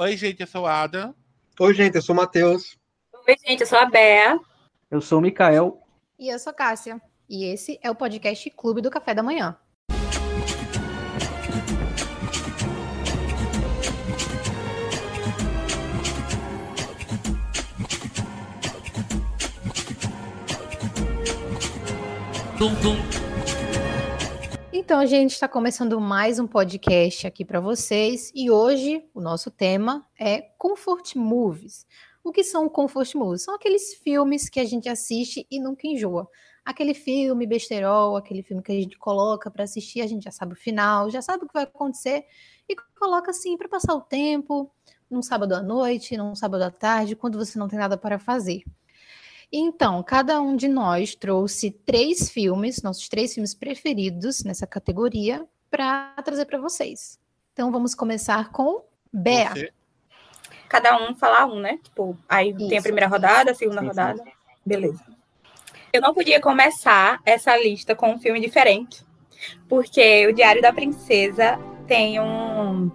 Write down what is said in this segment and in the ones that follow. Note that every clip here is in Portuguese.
Oi, gente, eu sou a Ada. Oi, gente, eu sou o Matheus. Oi, gente, eu sou a Bea. Eu sou o Mikael. E eu sou Cássia. E esse é o podcast Clube do Café da Manhã. Então, gente, está começando mais um podcast aqui para vocês e hoje o nosso tema é Comfort Movies. O que são comfort movies? São aqueles filmes que a gente assiste e nunca enjoa. Aquele filme besterol, aquele filme que a gente coloca para assistir, a gente já sabe o final, já sabe o que vai acontecer e coloca assim para passar o tempo, num sábado à noite, num sábado à tarde, quando você não tem nada para fazer. Então, cada um de nós trouxe três filmes, nossos três filmes preferidos nessa categoria, para trazer para vocês. Então, vamos começar com Bea. Você? Cada um falar um, né? Tipo, aí Isso. tem a primeira rodada, a segunda sim, rodada. Sim. Beleza. Eu não podia começar essa lista com um filme diferente, porque o Diário da Princesa tem um,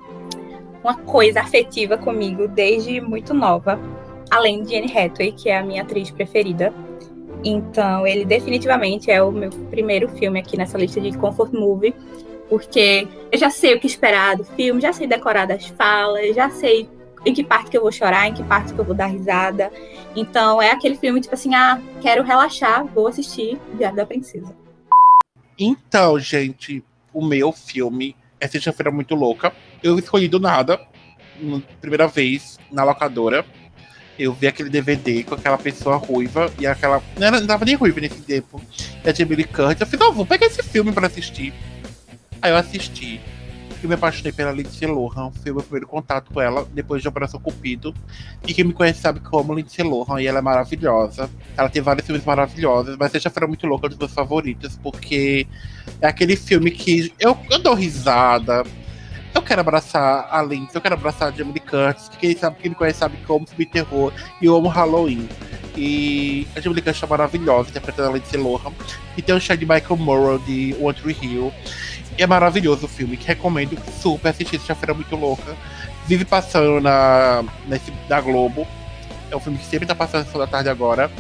uma coisa afetiva comigo desde muito nova além de Anne Hathaway, que é a minha atriz preferida. Então, ele definitivamente é o meu primeiro filme aqui nessa lista de comfort movie, porque eu já sei o que esperar do filme, já sei decorar das falas, já sei em que parte que eu vou chorar, em que parte que eu vou dar risada. Então, é aquele filme tipo assim, ah, quero relaxar, vou assistir Diário da Princesa. Então, gente, o meu filme é Sexta-feira Muito Louca. Eu escolhi do nada, primeira vez, na locadora eu vi aquele DVD com aquela pessoa ruiva e aquela. Não, era, não tava nem ruiva nesse tempo. E a Jamie Lee Curtis. Eu fiz, oh, vou pegar esse filme pra assistir. Aí eu assisti. E me apaixonei pela Lindsay Lohan. Foi o meu primeiro contato com ela, depois de Operação Cupido. E quem me conhece sabe como Lindsay Lohan. E ela é maravilhosa. Ela tem vários filmes maravilhosos, mas Seja Feira Muito Louca, é um dos meus favoritos, porque é aquele filme que eu, eu dou risada eu quero abraçar a Lindsay, eu quero abraçar a Jamie Curtis, que quem sabe, quem me conhece sabe que eu amo terror e eu amo Halloween. E a Jamie Curtis é maravilhosa, interpretando a Lindsay Lohan. E tem o chá de Michael Morrow de One Tree Hill. E é maravilhoso o filme, que recomendo super assistir, já feira muito louca. Vive passando na, nesse, da Globo. É um filme que sempre tá passando na da tarde agora.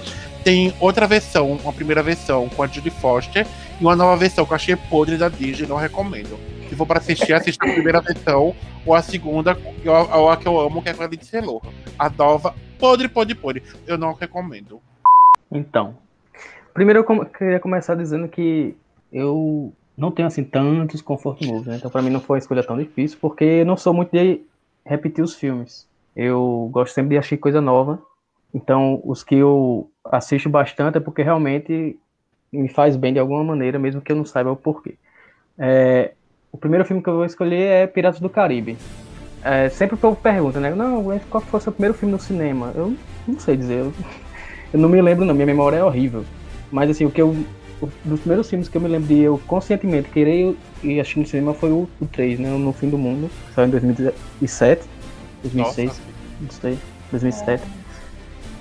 Tem outra versão, uma primeira versão com a Judy Foster e uma nova versão que eu achei podre da Disney, não recomendo se for para assistir, a primeira versão ou a segunda, ou a que eu amo, que é com a Lindsay Lohan. A nova, podre, podre, podre. Eu não recomendo. Então, primeiro eu queria começar dizendo que eu não tenho assim tantos conforto movies, né? Então para mim não foi uma escolha tão difícil, porque eu não sou muito de repetir os filmes. Eu gosto sempre de assistir coisa nova. Então, os que eu assisto bastante é porque realmente me faz bem de alguma maneira, mesmo que eu não saiba o porquê. É, o primeiro filme que eu vou escolher é Piratas do Caribe. É, sempre o povo pergunta, né? Não, qual foi o seu primeiro filme no cinema? Eu não sei dizer. Eu, eu não me lembro, não. Minha memória é horrível. Mas, assim, o que eu. Um dos primeiros filmes que eu me lembro de eu conscientemente querer ir assistir no cinema foi o, o 3, né? No Fim do Mundo. Saiu em 2007. 2006. Nossa. Não sei. 2007.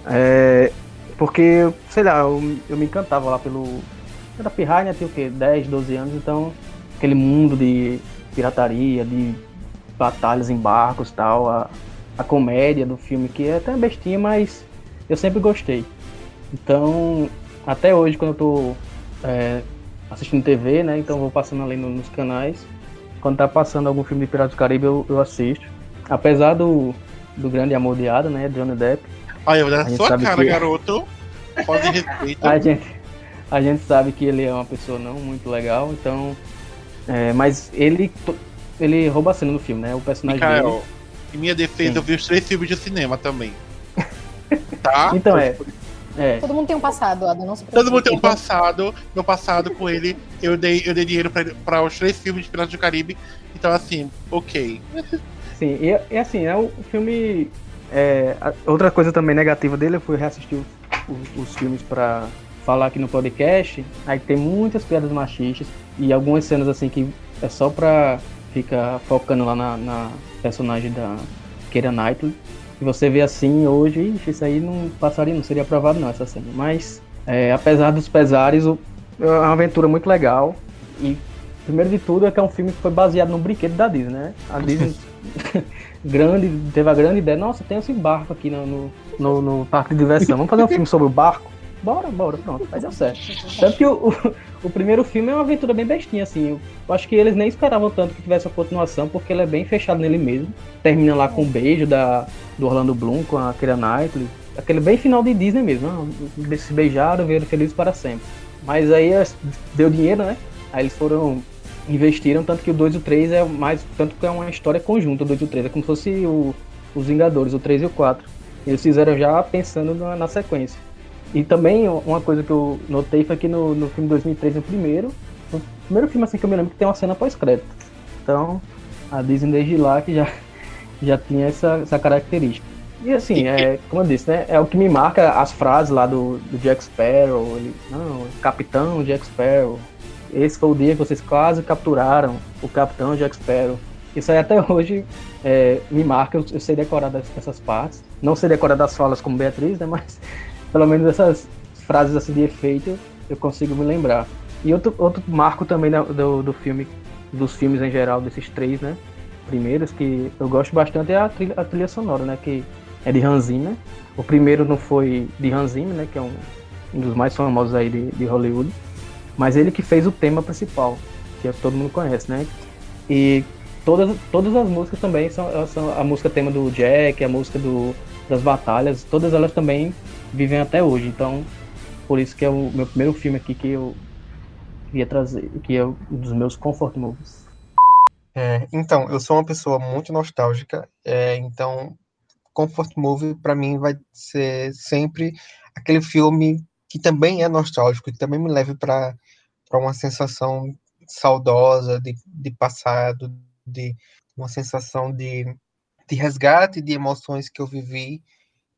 É, porque, sei lá, eu, eu me encantava lá pelo. Era pirraia, né? Tinha o quê? 10, 12 anos, então aquele mundo de pirataria, de batalhas em barcos tal, a, a comédia do filme, que é até bestinha, mas eu sempre gostei. Então, até hoje, quando eu tô é, assistindo TV, né, então vou passando ali no, nos canais, quando tá passando algum filme de Piratas do Caribe, eu, eu assisto. Apesar do, do grande amor de Ada, né, Johnny Depp. Olha, na sua cara, que... garoto. Pode respeito. a gente, a gente sabe que ele é uma pessoa não muito legal, então é, mas ele, ele rouba a cena no filme, né? O personagem Michael, dele. Em minha defesa, Sim. eu vi os três filmes de cinema também. tá? Então é. É. Todo mundo tem um passado, Adam, não se Todo mundo tem um passado. Meu passado com ele, eu dei, eu dei dinheiro para os três filmes de Piratas do Caribe. Então, assim, ok. Sim, e, e assim, é o filme. É, outra coisa também negativa dele, eu fui reassistir os, os, os filmes para falar aqui no podcast. Aí tem muitas piadas machistas e algumas cenas assim que é só pra ficar focando lá na, na personagem da Keira Knightley. E você vê assim hoje, isso aí não passaria, não seria aprovado não essa cena. Mas é, apesar dos pesares, o, é uma aventura muito legal. E primeiro de tudo é que é um filme que foi baseado no brinquedo da Disney, né? A Disney grande, teve a grande ideia, nossa, tem esse barco aqui no, no, no, no parque de diversão, vamos fazer um filme sobre o barco? Bora, bora, pronto, vai dar certo. Tanto que o, o, o, primeiro filme é uma aventura bem bestinha, assim. Eu, eu acho que eles nem esperavam tanto que tivesse a continuação, porque ele é bem fechado nele mesmo. Termina lá com o um beijo da, do Orlando Bloom com a Keira Knightley. Aquele bem final de Disney mesmo, né? se beijaram, viram felizes para sempre. Mas aí deu dinheiro, né? Aí eles foram investiram, tanto que o 2 e o 3 é mais. Tanto que é uma história conjunta, o 2 e o 3. É como se fosse o, os Vingadores, o 3 e o 4. Eles fizeram já pensando na, na, sequência. E também uma coisa que eu notei foi que no, no filme 2003, no primeiro, o primeiro filme assim que eu me lembro que tem uma cena pós-crédito. Então, a Disney desde lá que já, já tinha essa, essa característica. E assim, é, como eu disse, né? É o que me marca as frases lá do, do Jack Sparrow. Ele, não, Capitão Jack Sparrow, esse foi o dia que vocês quase capturaram o Capitão Jack Sparrow. Isso aí até hoje é, me marca, eu, eu, sei decorar dessas partes. Não sei decorar das falas como Beatriz, né? Mas pelo menos essas frases assim de efeito eu consigo me lembrar. E outro, outro marco também do, do filme, dos filmes em geral, desses três, né? Primeiros, que eu gosto bastante é a trilha, a trilha sonora, né? Que é de Hans Zimmer. O primeiro não foi de Hans Zimmer, né? Que é um, um dos mais famosos aí de, de Hollywood. Mas ele que fez o tema principal, que é todo mundo conhece, né? E todas, todas as músicas também são, são a música tema do Jack, a música do, das batalhas, todas elas também vivem até hoje. Então, por isso que é o meu primeiro filme aqui que eu queria trazer, que é um dos meus comfort movies. É, então, eu sou uma pessoa muito nostálgica, é, então comfort movie para mim vai ser sempre aquele filme que também é nostálgico, que também me leva para uma sensação saudosa de, de passado, de uma sensação de, de resgate de emoções que eu vivi,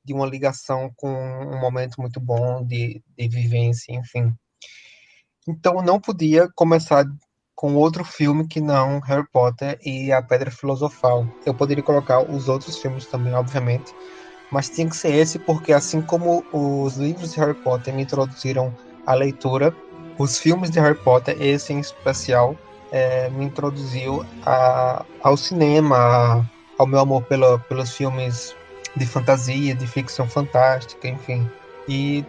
de uma ligação com um momento muito bom de, de vivência, enfim. Então, não podia começar com outro filme que não Harry Potter e a Pedra Filosofal. Eu poderia colocar os outros filmes também, obviamente, mas tinha que ser esse porque assim como os livros de Harry Potter me introduziram à leitura, os filmes de Harry Potter, esse em especial, é, me introduziu a, ao cinema, ao meu amor pela, pelos filmes de fantasia, de ficção fantástica, enfim. E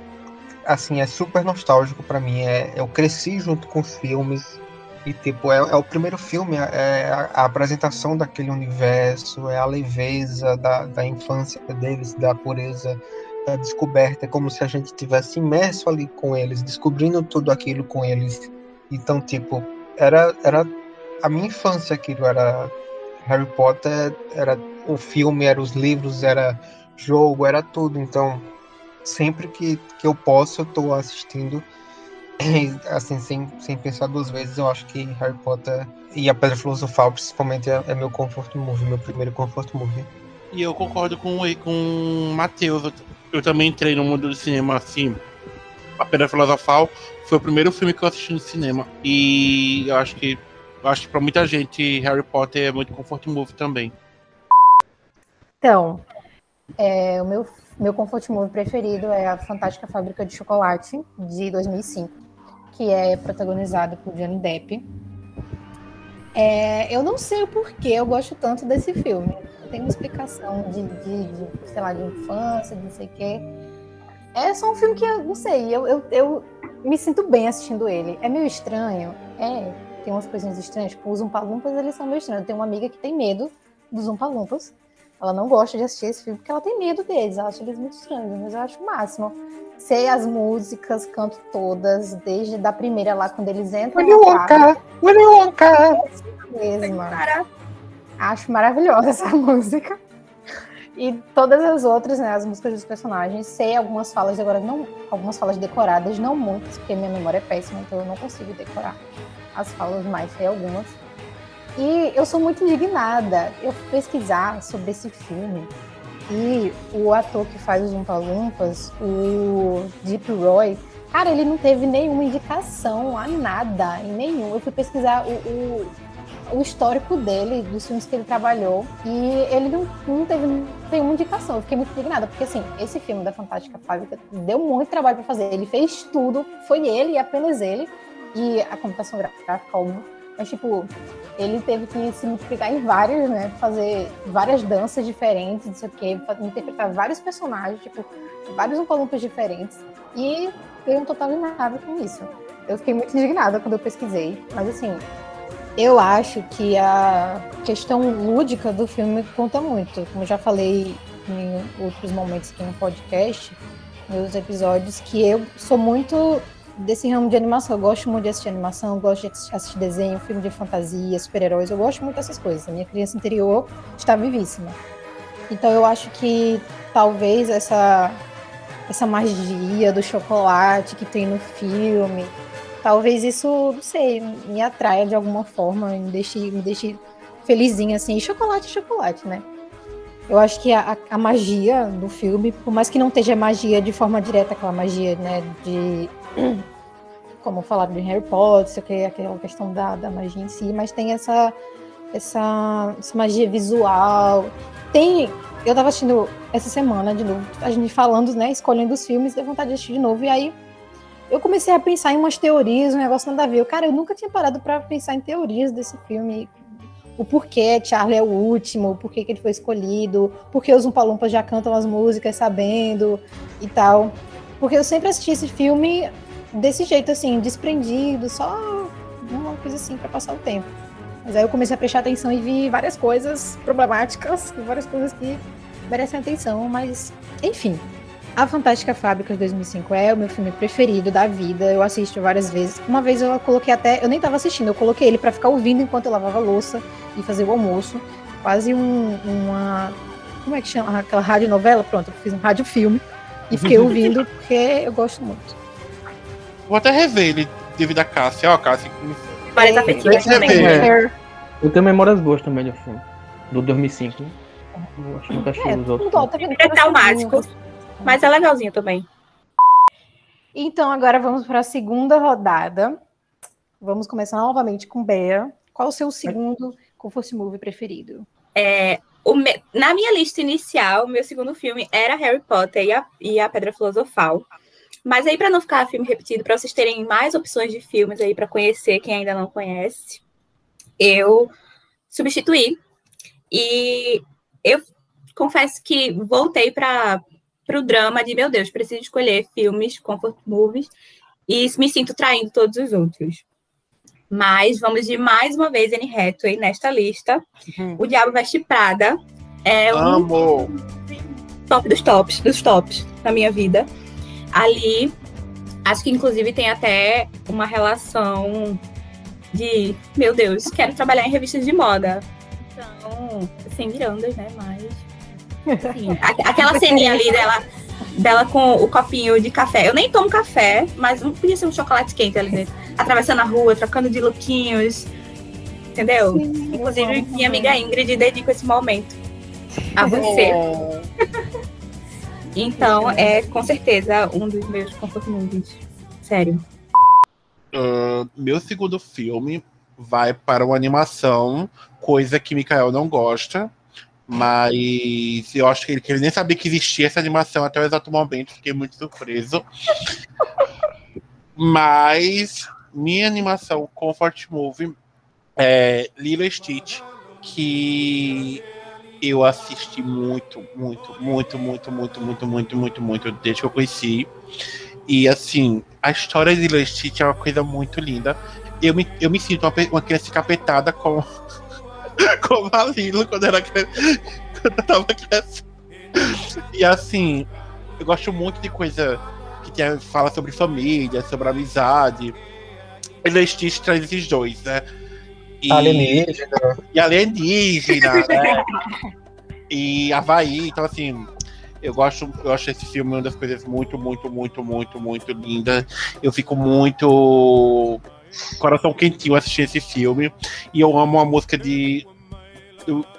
assim é super nostálgico para mim. É, eu cresci junto com os filmes e, tipo, é, é o primeiro filme, é a, a, apresentação daquele universo, é a leveza da, da infância deles, da pureza, da descoberta. É como se a gente tivesse imerso ali com eles, descobrindo tudo aquilo com eles. Então, tipo, era, era a minha infância aquilo, era Harry Potter, era o filme, era os livros, era jogo, era tudo. Então, sempre que, que eu posso, eu tô assistindo assim, sem, sem pensar duas vezes, eu acho que Harry Potter e a Pedra Filosofal, principalmente, é, é meu comfort movie, meu primeiro comfort movie. E eu concordo com, com o Matheus. Eu, eu também entrei no mundo do cinema assim. A Pedra Filosofal foi o primeiro filme que eu assisti no cinema. E eu acho que acho que pra muita gente Harry Potter é muito comfort movie também. Então, é, o meu, meu comfort movie preferido é a Fantástica Fábrica de Chocolate, de 2005 que é protagonizado por Johnny Depp. É, eu não sei o porquê eu gosto tanto desse filme. Tem uma explicação de, de, de, sei lá, de infância, de não sei o quê. É só um filme que eu não sei, eu, eu, eu me sinto bem assistindo ele. É meio estranho, é, tem umas coisinhas estranhas, tipo, os Umpalumpas, eles são meio estranhos. Eu tenho uma amiga que tem medo dos Umpalumpas. Ela não gosta de assistir esse filme porque ela tem medo deles, ela acha eles muito estranhos, mas eu acho o máximo sei as músicas, canto todas, desde da primeira lá quando eles entram. Willy Wonka! Willy Wonka! Mesma. Acho maravilhosa essa música. E todas as outras, né, as músicas dos personagens, sei algumas falas agora não, algumas falas decoradas, não muitas, porque minha memória é péssima, então eu não consigo decorar as falas, mas sei algumas. E eu sou muito indignada. Eu fui pesquisar sobre esse filme e o ator que faz os Umpa Lumpas, o Deep Roy, cara, ele não teve nenhuma indicação a nada, em nenhum. Eu fui pesquisar o, o, o histórico dele, dos filmes que ele trabalhou, e ele não, não teve nenhuma indicação. Eu fiquei muito indignada, porque assim, esse filme da Fantástica Fábrica deu muito trabalho para fazer. Ele fez tudo, foi ele e apenas ele, e a computação gráfica, óbvio Mas, tipo, ele teve que se multiplicar em vários, né? Fazer várias danças diferentes, não sei o quê, interpretar vários personagens, tipo, vários umpalumpas diferentes. E um total de nada com isso. Eu fiquei muito indignada quando eu pesquisei. Mas, assim, eu acho que a questão lúdica do filme conta muito. Como eu já falei em outros momentos aqui no podcast, meus episódios, que eu sou muito desse ramo de animação. Eu gosto muito de assistir animação, gosto de assistir desenho, filme de fantasia, super-heróis. Eu gosto muito dessas coisas. A minha criança interior está vivíssima. Então eu acho que talvez essa essa magia do chocolate que tem no filme, talvez isso, não sei, me atraia de alguma forma, me deixe, me deixe felizinha assim. E chocolate, chocolate, né? Eu acho que a, a, magia do filme, por mais que não esteja magia de forma direta, aquela magia, né, de como falaram de Harry Potter, que aquela questão da, da magia em si, mas tem essa, essa, essa magia visual. Tem. Eu tava assistindo essa semana de novo, a gente falando, né, escolhendo os filmes, deu vontade de assistir de novo, e aí eu comecei a pensar em umas teorias, um negócio nada a ver. Cara, eu nunca tinha parado para pensar em teorias desse filme. O porquê Charlie é o último, o porquê que ele foi escolhido, porquê os Umpalumpas já cantam as músicas sabendo e tal. Porque eu sempre assisti esse filme desse jeito, assim, desprendido, só uma coisa assim para passar o tempo. Mas aí eu comecei a prestar atenção e vi várias coisas problemáticas, várias coisas que merecem atenção, mas enfim. A Fantástica Fábrica de 2005 é o meu filme preferido da vida. Eu assisto várias vezes. Uma vez eu coloquei até, eu nem tava assistindo, eu coloquei ele para ficar ouvindo enquanto eu lavava louça e fazer o almoço. Quase um, uma como é que chama aquela rádio novela? Pronto, eu fiz um rádio filme e fiquei ouvindo porque eu gosto muito. Vou até rever ele devido a Cássia. Ó, Cássia. Parece afetiva também. É. Eu tenho memórias boas também do filme. Do 2005. Eu acho que nunca achei é, os outros. É traumático. Mas é legalzinho também. Então, agora vamos para a segunda rodada. Vamos começar novamente com Bea. Qual o seu segundo Comfort Movie preferido? É, me... Na minha lista inicial, meu segundo filme era Harry Potter e a, e a Pedra Filosofal. Mas aí, para não ficar filme repetido, para vocês terem mais opções de filmes aí para conhecer quem ainda não conhece, eu substituí. E eu confesso que voltei para o drama de, meu Deus, preciso escolher filmes, comfort movies, e me sinto traindo todos os outros. Mas vamos de mais uma vez Anne Hathaway nesta lista. Uhum. O Diabo Veste Prada é um Amo. top dos tops, dos tops na minha vida ali, acho que inclusive tem até uma relação de, meu Deus, quero trabalhar em revistas de moda. Então, sem mirandas, né? Mas. Assim, aquela ceninha ali dela, dela com o copinho de café. Eu nem tomo café, mas não podia ser um chocolate quente ali dentro. Atravessando a rua, trocando de lookinhos. Entendeu? Sim, Inclusive, minha amiga Ingrid dedico esse momento a você. É. Então, é com certeza um dos meus comfort movies. Sério. Uh, meu segundo filme vai para uma animação, coisa que Mikael não gosta. Mas eu acho que ele, que ele nem sabia que existia essa animação até o exato momento, fiquei muito surpreso. mas minha animação Comfort Movie é Lilo Stitch, que eu assisti muito, muito, muito, muito, muito, muito, muito, muito, muito, desde que eu conheci. E assim, a história de Lilo Stitch é uma coisa muito linda. Eu me, eu me sinto uma, uma criança encapetada com, com a Lilo quando, era, quando eu tava crescendo. E assim, eu gosto muito de coisa que tem, fala sobre família, sobre amizade. Lilo Stitch traz esses dois, né? E, alienígena. E alienígena, né? e Havaí, então assim, eu gosto, eu acho esse filme uma das coisas muito, muito, muito, muito, muito linda. Eu fico muito coração quentinho assistir esse filme. E eu amo a música de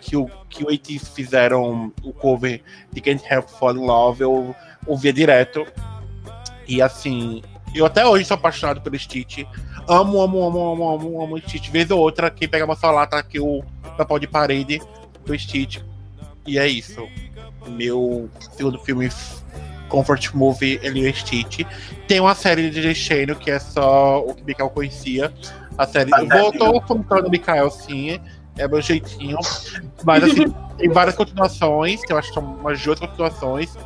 que o que o AT fizeram o cover de Can't Help Fall in Love, eu ouvia direto. E assim, eu até hoje sou apaixonado pelo Stitch. Amo, amo, amo, amo, amo, amo Stitch. Vez ou outra, quem pega uma salada tá aqui o papel de parede do Stitch. E é isso. Meu segundo filme Comfort Movie, ele é Stitch. Tem uma série de Channel que é só o que Mikael conhecia. A série voltou contando o Mikael, sim, é meu jeitinho. Mas assim, tem várias continuações, que eu acho que são umas duas continuações.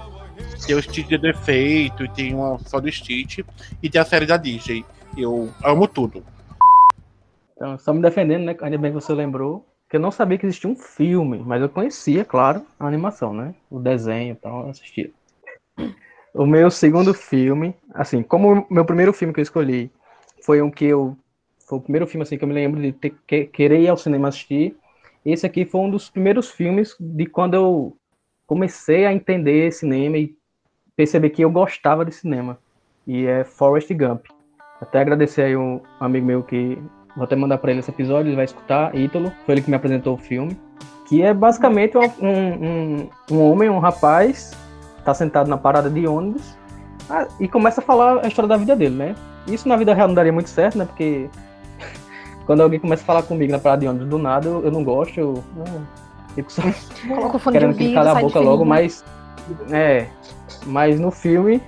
Tem o Stitch de Defeito, e tem uma só do Stitch, e tem a série da Disney. Eu amo tudo. Então, só me defendendo, né? Ainda bem que você lembrou. Que eu não sabia que existia um filme, mas eu conhecia, claro, a animação, né? O desenho e tal, eu assistia. O meu segundo filme, assim, como o meu primeiro filme que eu escolhi foi um que eu. Foi o primeiro filme assim, que eu me lembro de ter, que, querer ir ao cinema assistir. Esse aqui foi um dos primeiros filmes de quando eu comecei a entender cinema e perceber que eu gostava de cinema. E é Forrest Gump. Até agradecer aí um amigo meu que vou até mandar para ele esse episódio, ele vai escutar, Ítalo, foi ele que me apresentou o filme. Que é basicamente um, um, um homem, um rapaz, tá sentado na parada de ônibus ah, e começa a falar a história da vida dele, né? Isso na vida real não daria muito certo, né? Porque quando alguém começa a falar comigo na parada de ônibus do nada, eu, eu não gosto, eu, fico só querendo que cale a boca logo, mas é, mas no filme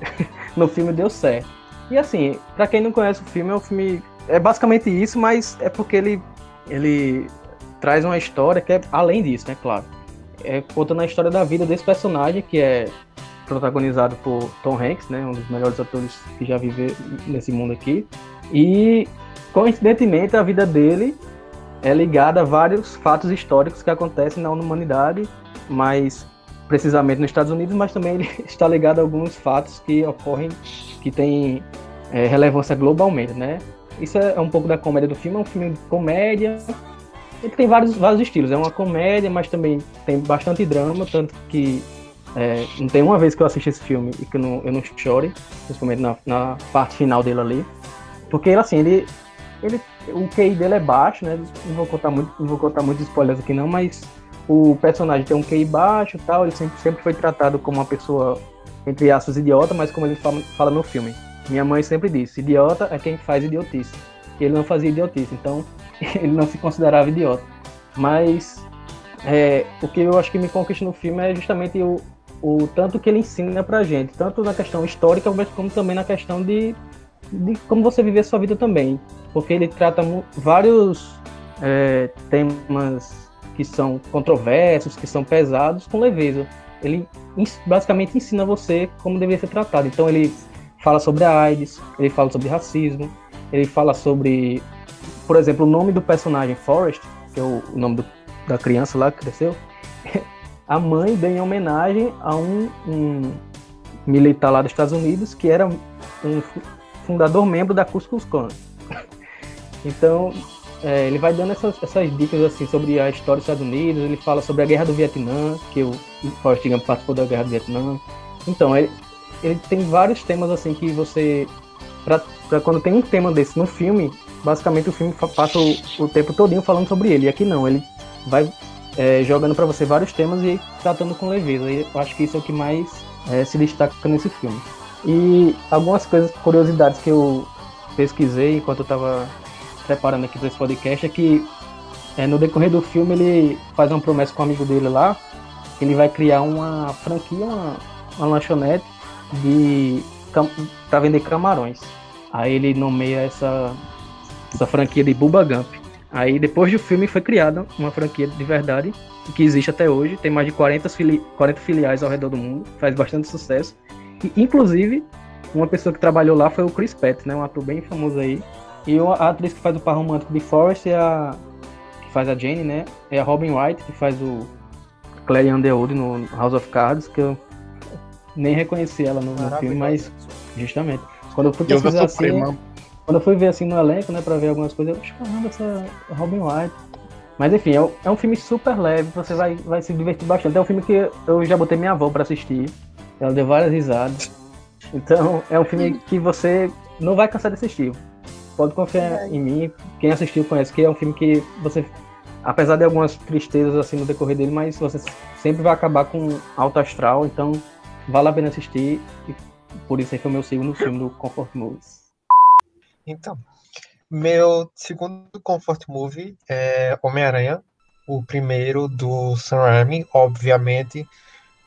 no filme deu certo. E assim, para quem não conhece o filme, é um filme é basicamente isso, mas é porque ele ele traz uma história que é além disso, né, claro. É contando a história da vida desse personagem que é protagonizado por Tom Hanks, né, um dos melhores atores que já vive nesse mundo aqui. E coincidentemente a vida dele é ligada a vários fatos históricos que acontecem na humanidade, mas precisamente nos Estados Unidos, mas também ele está ligado a alguns fatos que ocorrem que têm é, relevância globalmente, né? Isso é, é um pouco da comédia do filme, é um filme de comédia. Ele tem vários, vários estilos. É uma comédia, mas também tem bastante drama, tanto que é, não tem uma vez que eu assisti esse filme e que eu não, eu não chore, principalmente na, na parte final dele ali. Porque assim, ele, ele. O QI dele é baixo, né? Não vou contar muito, não vou contar muitos spoilers aqui não, mas o personagem tem um QI baixo e tal, ele sempre, sempre foi tratado como uma pessoa, entre aspas, idiota, mas como ele fala, fala no filme. Minha mãe sempre disse, idiota é quem faz idiotice. Ele não fazia idiotice, então ele não se considerava idiota. Mas é, o que eu acho que me conquista no filme é justamente o, o tanto que ele ensina pra gente, tanto na questão histórica, mas como também na questão de, de como você viver a sua vida também. Porque ele trata vários é, temas que são controversos, que são pesados, com leveza. Ele basicamente ensina você como deveria ser tratado. Então ele fala sobre a AIDS, ele fala sobre racismo, ele fala sobre, por exemplo, o nome do personagem Forrest, que é o nome do, da criança lá que cresceu, a mãe deu em homenagem a um, um militar lá dos Estados Unidos que era um fundador membro da Klux Klan. Então, é, ele vai dando essas, essas, dicas assim sobre a história dos Estados Unidos, ele fala sobre a Guerra do Vietnã, que o Forrest Gump participou da Guerra do Vietnã. Então, ele, ele tem vários temas assim que você para quando tem um tema desse no filme, basicamente o filme passa o, o tempo todinho falando sobre ele. E aqui não, ele vai é, jogando para você vários temas e tratando com leveza. E eu acho que isso é o que mais é, se destaca nesse filme. E algumas coisas, curiosidades que eu pesquisei enquanto eu estava preparando aqui para esse podcast é que é, no decorrer do filme ele faz uma promessa com um amigo dele lá, ele vai criar uma franquia, uma, uma lanchonete de para vender camarões. Aí ele nomeia essa essa franquia de Bubba Gump. Aí depois do filme foi criada uma franquia de verdade que existe até hoje, tem mais de 40, fili 40 filiais ao redor do mundo, faz bastante sucesso. E inclusive uma pessoa que trabalhou lá foi o Chris Pratt, né, um ator bem famoso aí. E a atriz que faz o par romântico de Forrest é a que faz a Jane, né? É a Robin Wright que faz o Clary Underwood no House of Cards, que eu nem reconheci ela no, no filme, mas justamente. Quando eu fui pesquisar assim, quando eu fui ver assim no elenco, né, pra ver algumas coisas, eu, caramba, essa Robin White. Mas enfim, é, é, um filme super leve, você vai, vai se divertir bastante. É um filme que eu já botei minha avó pra assistir, ela deu várias risadas. Então, é um filme que você não vai cansar de assistir. Pode confiar em mim, quem assistiu conhece que é um filme que você, apesar de algumas tristezas assim no decorrer dele, mas você sempre vai acabar com alto astral, então vale a pena assistir. E por isso é que eu meu segundo filme do Comfort Movies. Então, meu segundo Comfort Movie é Homem-Aranha, o primeiro do Sam Raimi, obviamente.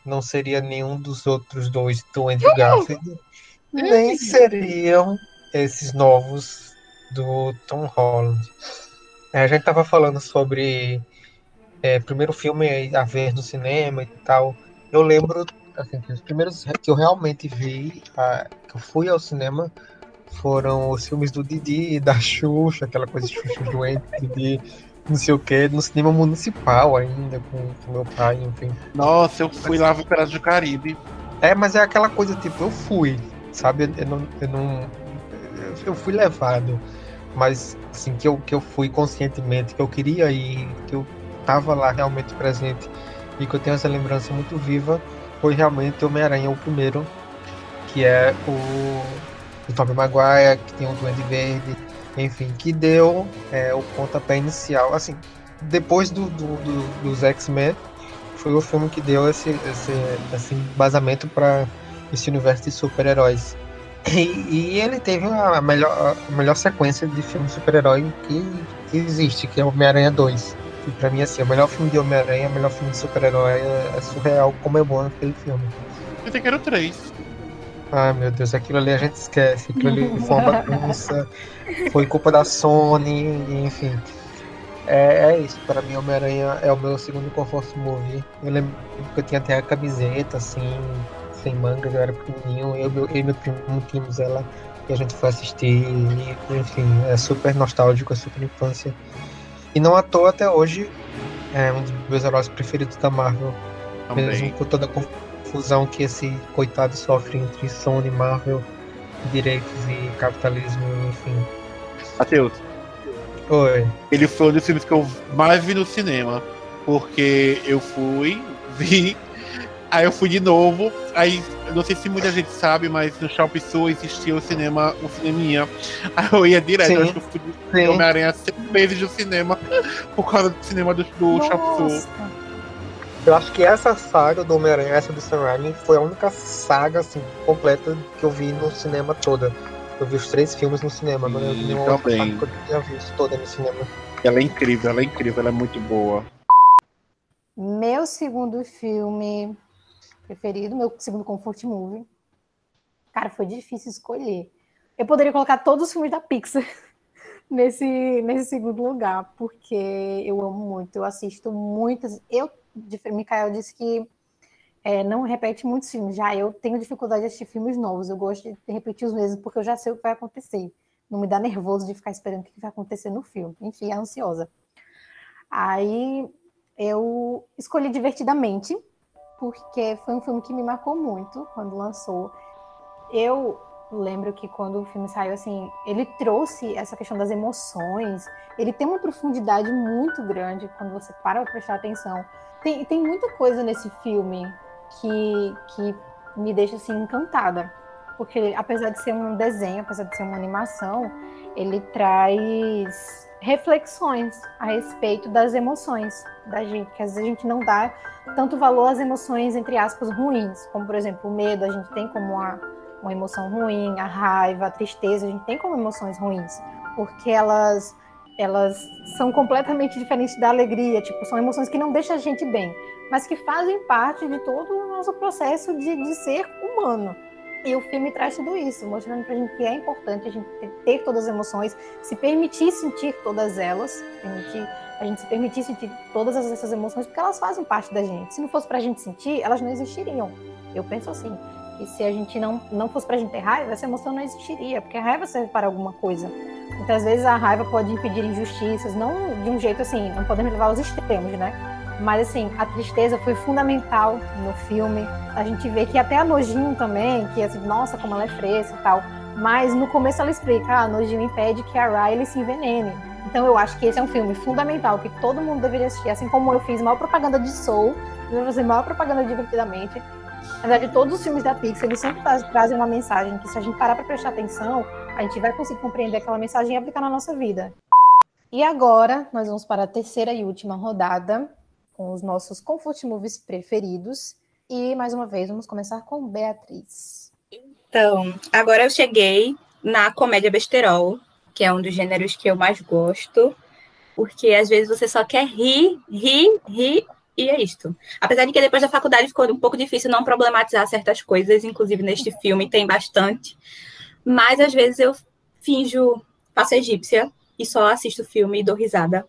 Não seria nenhum dos outros dois do Andrew Garfield, nem seriam esses novos do Tom Holland. É, a gente tava falando sobre é, primeiro filme a ver no cinema e tal. Eu lembro, assim, que os primeiros que eu realmente vi, a, que eu fui ao cinema, foram os filmes do Didi, da Xuxa, aquela coisa de Xuxa doente, Didi, não sei o que, no cinema municipal ainda, com, com meu pai, enfim. Nossa, eu fui lá ver Piratas do Caribe. É, mas é aquela coisa, tipo, eu fui, sabe? Eu não, eu não eu fui levado, mas assim, que eu, que eu fui conscientemente, que eu queria ir, que eu estava lá realmente presente e que eu tenho essa lembrança muito viva, foi realmente Homem-Aranha, o primeiro, que é o, o Tobey Maguire, que tem o Duende Verde, enfim, que deu é, o pontapé inicial, assim, depois do, do, do dos X-Men, foi o filme que deu esse, esse, esse embasamento para esse universo de super-heróis. E, e, ele teve a melhor, a melhor sequência de filme super-herói que, que, existe, que é Homem-Aranha 2. E pra mim, assim, o melhor filme de Homem-Aranha, o melhor filme de super-herói é, é, surreal como é bom aquele filme. Eu tenho que era o 3. Ai meu Deus, aquilo ali a gente esquece. Aquilo ali foi uma bagunça, foi culpa da Sony, enfim. É, é isso, para mim Homem-Aranha é o meu segundo conforto movie. Eu lembro que eu tinha até a camiseta, assim, sem manga, eu era pequenininho, eu, eu e meu primo tínhamos ela e a gente foi assistir, e, enfim, é super nostálgico, é super infância. E não à toa até hoje é um dos meus heróis preferidos da Marvel. Também. Mesmo com toda a confusão que esse coitado sofre entre Sony, Marvel, direitos e capitalismo, enfim. Matheus. Oi. Ele foi um dos filmes que eu mais vi no cinema. Porque eu fui, vi Aí eu fui de novo. Aí, não sei se muita gente sabe, mas no Shopping Sul existia o cinema, o cineminha. Aí eu ia direto, sim, acho que eu fui de Homem-Aranha seis vezes do cinema por causa do cinema do, do Shopping Sul. Eu acho que essa saga do Homem-Aranha, essa do Sam Raimi, foi a única saga assim, completa que eu vi no cinema toda. Eu vi os três filmes no cinema, mas eu vi nenhuma outra saga que eu tinha visto toda no cinema. Ela é incrível, ela é incrível, ela é muito boa. Meu segundo filme preferido, meu segundo comfort movie. Cara, foi difícil escolher. Eu poderia colocar todos os filmes da Pixar nesse, nesse segundo lugar, porque eu amo muito, eu assisto muitas. Eu, Micael disse que é, não repete muitos filmes. Já eu tenho dificuldade de assistir filmes novos, eu gosto de repetir os mesmos, porque eu já sei o que vai acontecer. Não me dá nervoso de ficar esperando o que vai acontecer no filme. Enfim, é ansiosa. Aí eu escolhi Divertidamente, porque foi um filme que me marcou muito quando lançou. Eu lembro que quando o filme saiu, assim, ele trouxe essa questão das emoções. Ele tem uma profundidade muito grande quando você para para prestar atenção. Tem, tem muita coisa nesse filme que, que me deixa assim encantada. Porque apesar de ser um desenho, apesar de ser uma animação, ele traz reflexões a respeito das emoções da gente, que às vezes a gente não dá tanto valor às emoções, entre aspas, ruins, como por exemplo o medo, a gente tem como uma, uma emoção ruim, a raiva, a tristeza, a gente tem como emoções ruins, porque elas elas são completamente diferentes da alegria, tipo, são emoções que não deixam a gente bem, mas que fazem parte de todo o nosso processo de, de ser humano. E o filme traz tudo isso, mostrando pra gente que é importante a gente ter todas as emoções, se permitir sentir todas elas, permitir, a gente se permitir sentir todas essas emoções, porque elas fazem parte da gente. Se não fosse pra gente sentir, elas não existiriam. Eu penso assim, que se a gente não, não fosse pra gente ter raiva, essa emoção não existiria, porque a raiva serve para alguma coisa. Muitas vezes a raiva pode impedir injustiças, não de um jeito assim, não podemos levar aos extremos, né? Mas assim, a tristeza foi fundamental no filme. A gente vê que até a Nojinho também, que assim, nossa, como ela é fresca e tal. Mas no começo ela explica, ah, a Nojinho impede que a Riley se envenene. Então eu acho que esse é um filme fundamental, que todo mundo deveria assistir. Assim como eu fiz maior propaganda de Soul, eu vou fazer maior propaganda divertidamente. Na verdade, todos os filmes da Pixar, eles sempre trazem uma mensagem que se a gente parar para prestar atenção, a gente vai conseguir compreender aquela mensagem e aplicar na nossa vida. E agora, nós vamos para a terceira e última rodada, com os nossos comfort movies preferidos. E mais uma vez, vamos começar com Beatriz. Então, agora eu cheguei na comédia besterol, que é um dos gêneros que eu mais gosto, porque às vezes você só quer rir, rir, rir, e é isto. Apesar de que depois da faculdade ficou um pouco difícil não problematizar certas coisas, inclusive neste filme tem bastante, mas às vezes eu finjo passo egípcia e só assisto o filme e dou risada.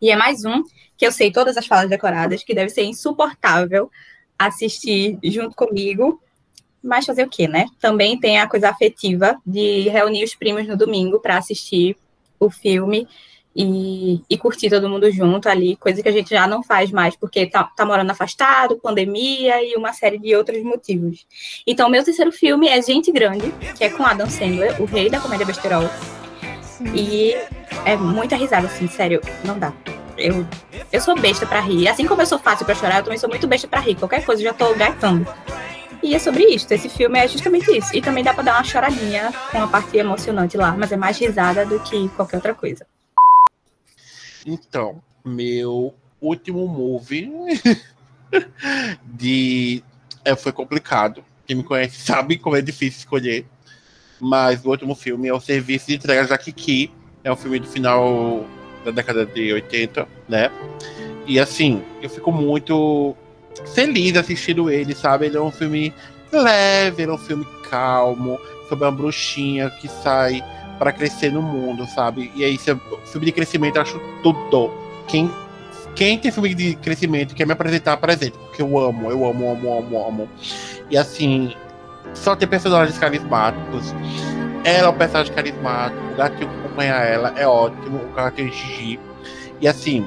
E é mais um que eu sei todas as falas decoradas, que deve ser insuportável assistir junto comigo. Mas fazer o quê, né? Também tem a coisa afetiva de reunir os primos no domingo para assistir o filme e, e, curtir todo mundo junto ali, coisa que a gente já não faz mais, porque tá, tá morando afastado, pandemia e uma série de outros motivos. Então, meu terceiro filme é Gente Grande, que é com Adam Sandler, o rei da comédia besterol. E é muita risada, assim, sério, não dá. Eu, eu sou besta para rir. Assim como eu sou fácil para chorar, eu também sou muito besta para rir. Qualquer coisa eu já tô gaitando. E é sobre isso. Esse filme é justamente isso. E também dá pra dar uma choradinha com a parte emocionante lá, mas é mais risada do que qualquer outra coisa. Então, meu último movie de. É, foi complicado. Quem me conhece sabe como é difícil escolher. Mas o último filme é o Serviço de Entrega da Kiki. É um filme do final da década de 80, né? E assim, eu fico muito feliz assistindo ele, sabe? Ele é um filme leve, ele é um filme calmo, sobre uma bruxinha que sai para crescer no mundo, sabe? E aí, filme de crescimento, eu acho tudo. Quem, quem tem filme de crescimento quer me apresentar, apresenta, porque eu amo, eu amo, amo, amo, amo. E assim, só tem personagens carismáticos. Ela é um personagem carismático, o gatinho que acompanha ela é ótimo, o gatinho Gigi. E assim,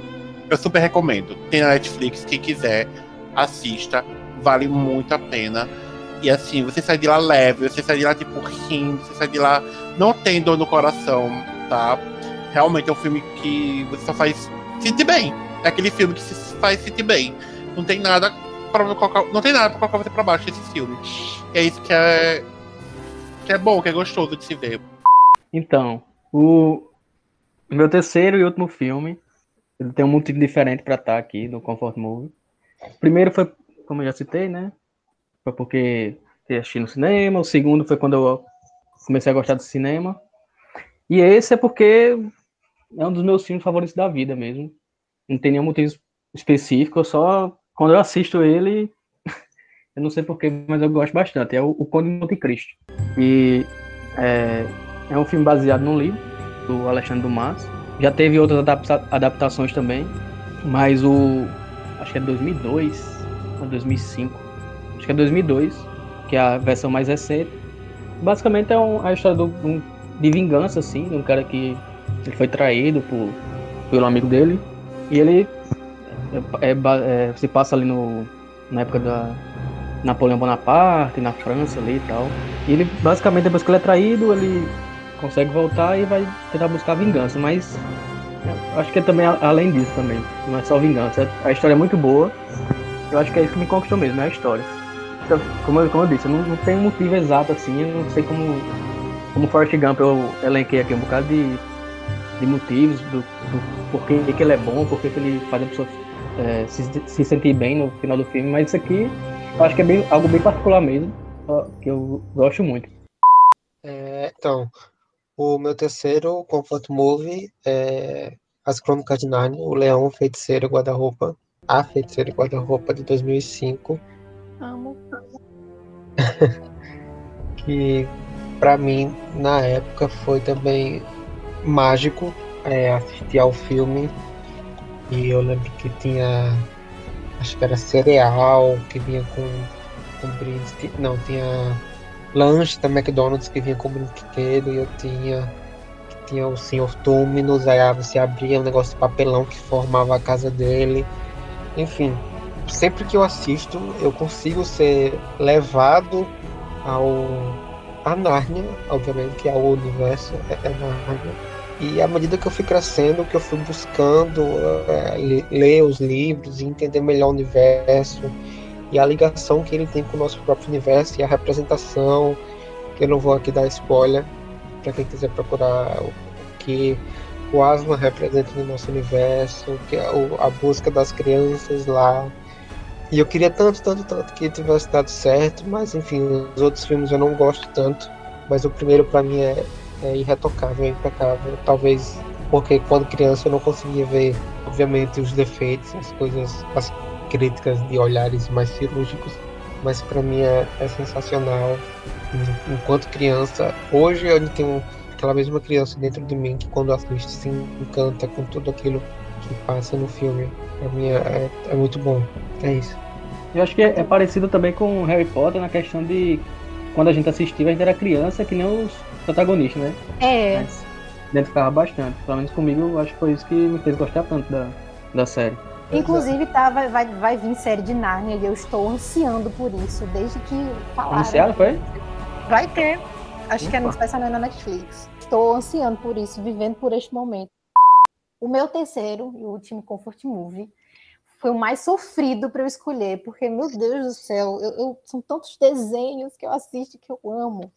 eu super recomendo. Tem na Netflix, quem quiser, assista. Vale muito a pena. E assim, você sai de lá leve, você sai de lá tipo rindo, você sai de lá não tem dor no coração, tá? Realmente é um filme que você só faz sentir bem. É aquele filme que se faz sentir bem. Não tem nada para colocar, não tem nada para colocar você para baixo desse filme. E é isso que é que é bom, que é gostoso de se ver. Então, o meu terceiro e último filme, ele tem um motivo diferente para estar aqui no Comfort Movie. Primeiro foi, como eu já citei, né? Foi porque eu assisti no cinema. O segundo foi quando eu comecei a gostar do cinema. E esse é porque é um dos meus filmes favoritos da vida mesmo. Não tem nenhum motivo específico, só quando eu assisto ele, eu não sei porquê, mas eu gosto bastante. É o, o Conde de Monte Cristo. E é, é, um filme baseado num livro do Alexandre Dumas. Já teve outras adapta adaptações também, mas o. Acho que é 2002 ou 2005. Acho que é 2002, que é a versão mais recente basicamente é um, a história do, um, de vingança, assim, de um cara que ele foi traído por, pelo amigo dele. E ele é, é, é, se passa ali no, na época da Napoleão Bonaparte, na França ali e tal. E ele, basicamente, depois que ele é traído, ele consegue voltar e vai tentar buscar vingança. Mas acho que é também além disso também. Não é só vingança. A história é muito boa. Eu acho que é isso que me conquistou mesmo, é a história como, eu, como eu disse, eu não, não tem um motivo exato assim, eu não sei como, como Forrest Gump eu elenquei aqui um bocado de, de motivos, do, do porquê que ele é bom, porquê que ele faz a pessoa é, se, se sentir bem no final do filme, mas isso aqui eu acho que é bem, algo bem particular mesmo, que eu gosto muito. É, então, o meu terceiro comfort movie é As Crônicas de Narnia, O Leão, o Feiticeiro Guarda-Roupa, A Feiticeira Guarda-Roupa de 2005. Amo. que para mim na época foi também mágico é, assistir ao filme e eu lembro que tinha acho que era cereal que vinha com, com brindes não tinha lanche da McDonald's que vinha com brinquedo e eu tinha tinha o Senhor Túminos aí você abria um negócio de papelão que formava a casa dele enfim sempre que eu assisto, eu consigo ser levado ao a Nárnia, obviamente, que é o universo, é, é Nárnia. E à medida que eu fui crescendo, que eu fui buscando é, ler os livros e entender melhor o universo e a ligação que ele tem com o nosso próprio universo e a representação, que eu não vou aqui dar spoiler para quem quiser procurar o que o Asma representa no nosso universo, que é a busca das crianças lá, e eu queria tanto, tanto, tanto que tivesse dado certo, mas enfim, os outros filmes eu não gosto tanto. Mas o primeiro para mim é, é irretocável, é impecável. Talvez porque quando criança eu não conseguia ver, obviamente, os defeitos, as coisas, as críticas de olhares mais cirúrgicos. Mas para mim é, é sensacional. Enquanto criança, hoje eu tenho aquela mesma criança dentro de mim que quando assiste se encanta com tudo aquilo que passa no filme. Pra mim é, é, é muito bom. É isso. Eu acho que é, é parecido também com Harry Potter na questão de quando a gente assistia, a gente era criança, que nem os protagonistas, né? É. Mas identificava bastante. Pelo menos comigo, acho que foi isso que me fez gostar tanto da, da série. Inclusive, tá, vai, vai, vai vir série de Narnia e eu estou ansiando por isso, desde que falaram. Anunciado, foi? Vai ter. Acho que Opa. vai sair na Netflix. Estou ansiando por isso, vivendo por este momento. O meu terceiro e último comfort movie foi o mais sofrido para eu escolher, porque, meu Deus do céu, eu, eu- são tantos desenhos que eu assisto que eu amo.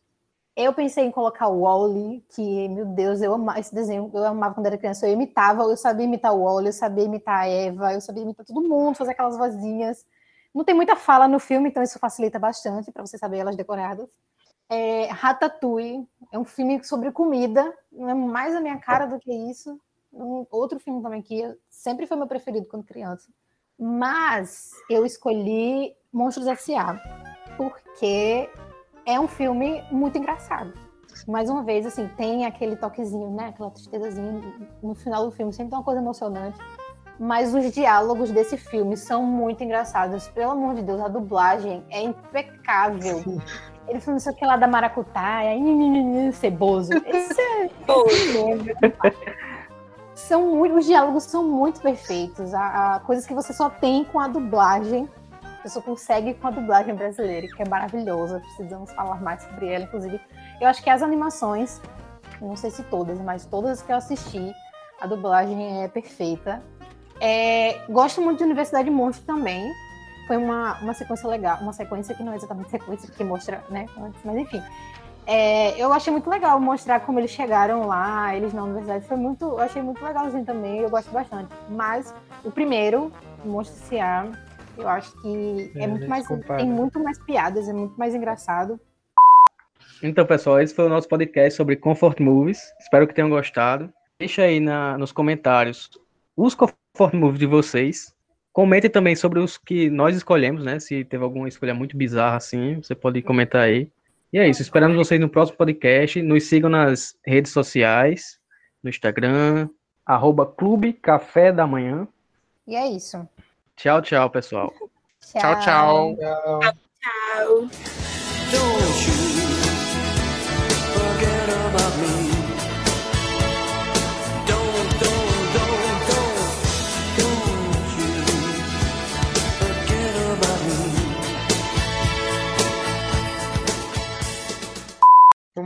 Eu pensei em colocar o Wally, que, meu Deus, eu amava esse desenho, eu amava quando era criança, eu imitava, eu sabia imitar o Wally, eu sabia imitar a Eva, eu sabia imitar todo mundo, fazer aquelas vozinhas. Não tem muita fala no filme, então isso facilita bastante para você saber elas decoradas. É, Ratatouille é um filme sobre comida, não é mais a minha cara do que isso. Um outro filme também que sempre foi meu preferido quando criança. Mas eu escolhi Monstros S.A. porque é um filme muito engraçado. Mais uma vez, assim, tem aquele toquezinho, né? Aquela tristezazinha no final do filme, sempre tem uma coisa emocionante. Mas os diálogos desse filme são muito engraçados. Pelo amor de Deus, a dublagem é impecável. Ele falando isso aqui lá da maracutaia, "Ih, ceboso. Esse é são muito, os diálogos são muito perfeitos. Há, há coisas que você só tem com a dublagem. Você só consegue com a dublagem brasileira, que é maravilhosa. Precisamos falar mais sobre ela. Inclusive, eu acho que as animações, não sei se todas, mas todas que eu assisti, a dublagem é perfeita. É, gosto muito de Universidade Monstro também. Foi uma, uma sequência legal, uma sequência que não é exatamente sequência, porque mostra, né? Mas enfim. É, eu achei muito legal mostrar como eles chegaram lá, eles na universidade. Foi muito, eu achei muito legalzinho também, eu gosto bastante. Mas o primeiro, o Monstro S.A., eu acho que é, É, muito mais, compara. tem muito mais piadas, é muito mais engraçado. Então, pessoal, esse foi o nosso podcast sobre Comfort Movies. Espero que tenham gostado. Deixa aí na, nos comentários os Comfort Movies de vocês. Comentem também sobre os que nós escolhemos, né? Se teve alguma escolha muito bizarra assim, você pode comentar aí. E é isso, esperamos vocês no próximo podcast. Nos sigam nas redes sociais, no Instagram, arroba Clube Café da Manhã. E é isso. Tchau, tchau, pessoal. Tchau, tchau. Tchau. tchau. Don't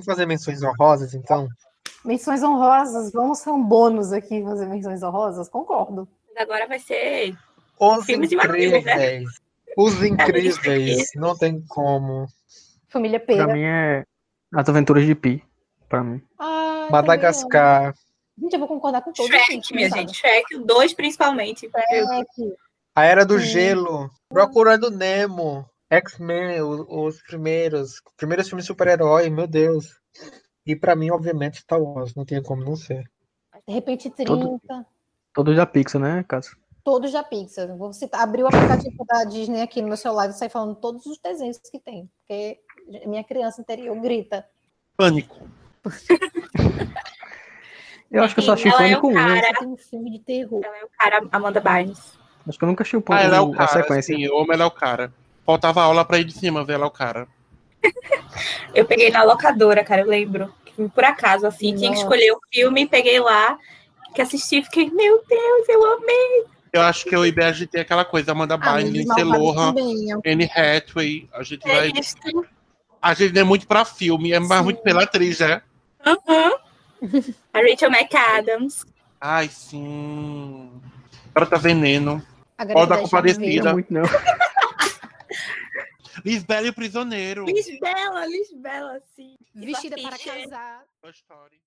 fazer menções honrosas, então? Menções honrosas, vamos ser um bônus aqui fazer menções honrosas? Concordo. Agora vai ser. Os Filmes né? incríveis. Os lista incríveis. aqui. Não tem como. Família Pra Pera. mim é As Aventuras de Pi. Pra mim. Ah, também Madagascar. amo. Gente, eu vou concordar com todos. Shrek, minha gente. Shrek, o 2 principalmente. Shrek. A Era do Sim. Gelo. Procurando Nemo. X-Men, os primeiros. Primeiros filmes de super-herói, meu Deus. E pra mim, obviamente, Star Wars. Não tinha como não ser. De repente 30. Todo- Todos da Pixar, né, Cássio? Todos da Pixar. Vou citar, abrir o aplicativo da Disney aqui no meu celular e sair falando todos os desenhos que tem. Porque minha criança interior grita. Pânico. Eu acho que eu só assisti Ela é Pânico o 1. cara. Tem um filme de terror. Ela é o cara Amanda Bynes. Acho que eu nunca assisti o Ah, ela é o a cara. sequência. Sim, eu amo ela é o cara. Faltava aula pra ir de cima ver é o cara. Eu peguei na locadora, cara, eu lembro. Por acaso, assim, tinha que Nossa. escolher o filme, peguei lá, que assisti, fiquei, meu Deus, eu amei. Eu acho que eu a gente tem aquela coisa, Amanda Ah, Bynes, Lindsay Lohan, é Anne Hathaway. A gente É vai. isso. A gente é muito pra filme, é mais muito pela atriz, né? Aham. A Rachel McAdams. Ai, sim. Garota Veneno. A Ó, da já Não veio. muito, não. Lisbela e o Prisioneiro. Lisbela, Lisbela, sim. Vestida para casar. Toy Story.